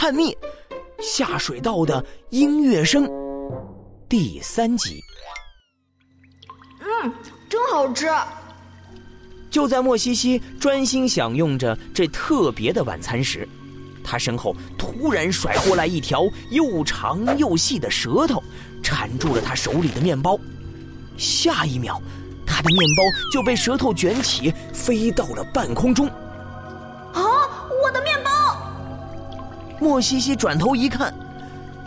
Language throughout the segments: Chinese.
探秘下水道的音乐声第三集。嗯，真好吃。就在莫西西专心享用着这特别的晚餐时，他身后突然甩过来一条又长又细的舌头，缠住了他手里的面包。下一秒，他的面包就被舌头卷起，飞到了半空中。莫西西转头一看，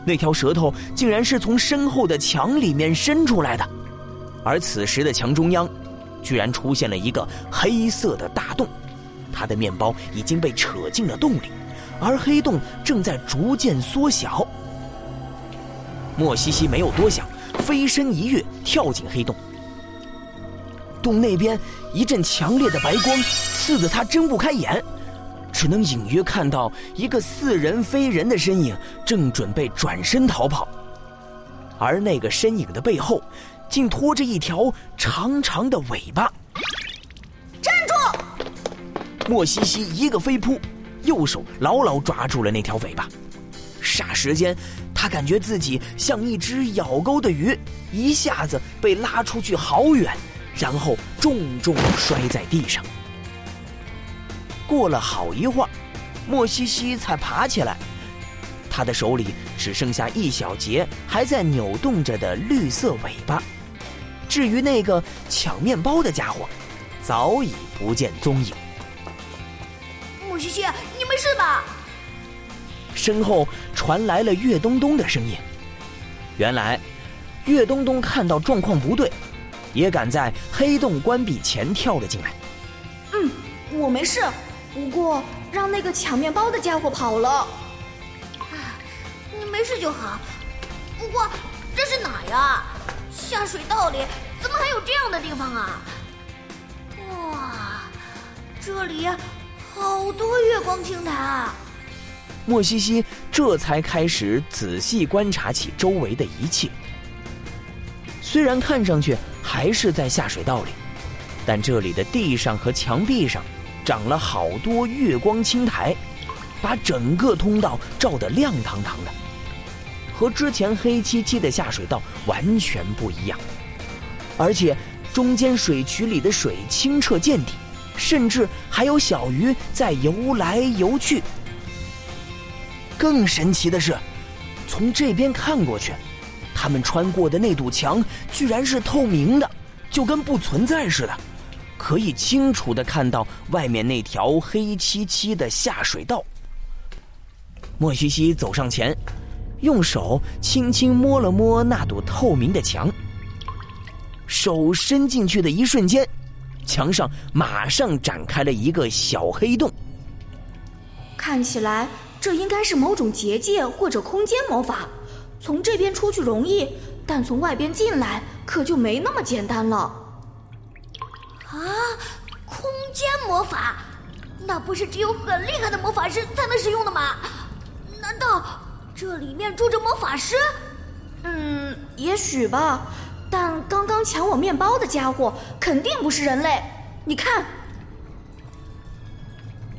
那条舌头竟然是从身后的墙里面伸出来的，而此时的墙中央。居然出现了一个黑色的大洞，他的面包已经被扯进了洞里，而黑洞正在逐渐缩小。莫西西没有多想，飞身一跃，跳进黑洞。洞那边一阵强烈的白光刺得他睁不开眼，只能隐约看到一个似人非人的身影正准备转身逃跑，而那个身影的背后。竟拖着一条长长的尾巴！站住！莫西西一个飞扑，右手牢牢抓住了那条尾巴。霎时间，他感觉自己像一只咬钩的鱼，一下子被拉出去好远，然后重重摔在地上。过了好一会儿，莫西西才爬起来，他的手里只剩下一小截还在扭动着的绿色尾巴。至于那个抢面包的家伙，早已不见踪影。莫西西，你没事吧？身后传来了岳东东的声音。原来，岳东东看到状况不对，也赶在黑洞关闭前跳了进来。嗯，我没事，不过让那个抢面包的家伙跑了。你没事就好。不过这是哪呀？下水道里怎么还有这样的地方啊？哇，这里好多月光青苔啊！莫西西这才开始仔细观察起周围的一切。虽然看上去还是在下水道里，但这里的地上和墙壁上长了好多月光青苔，把整个通道照得亮堂堂的。和之前黑漆漆的下水道完全不一样，而且中间水渠里的水清澈见底，甚至还有小鱼在游来游去。更神奇的是，从这边看过去，他们穿过的那堵墙居然是透明的，就跟不存在似的，可以清楚的看到外面那条黑漆漆的下水道。莫西西走上前。用手轻轻摸了摸那堵透明的墙，手伸进去的一瞬间，墙上马上展开了一个小黑洞。看起来这应该是某种结界或者空间魔法，从这边出去容易，但从外边进来可就没那么简单了。间魔法，那不是只有很厉害的魔法师才能使用的吗？难道？这里面住着魔法师，嗯，也许吧。但刚刚抢我面包的家伙肯定不是人类。你看，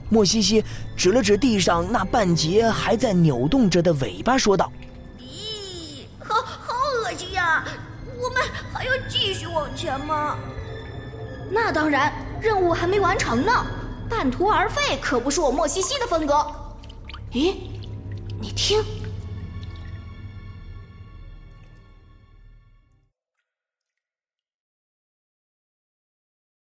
莫西西指了指地上那半截还在扭动着的尾巴，说道：“咦，好好恶心呀！我们还要继续往前吗？那当然，任务还没完成呢。半途而废可不是我莫西西的风格。咦，你听。”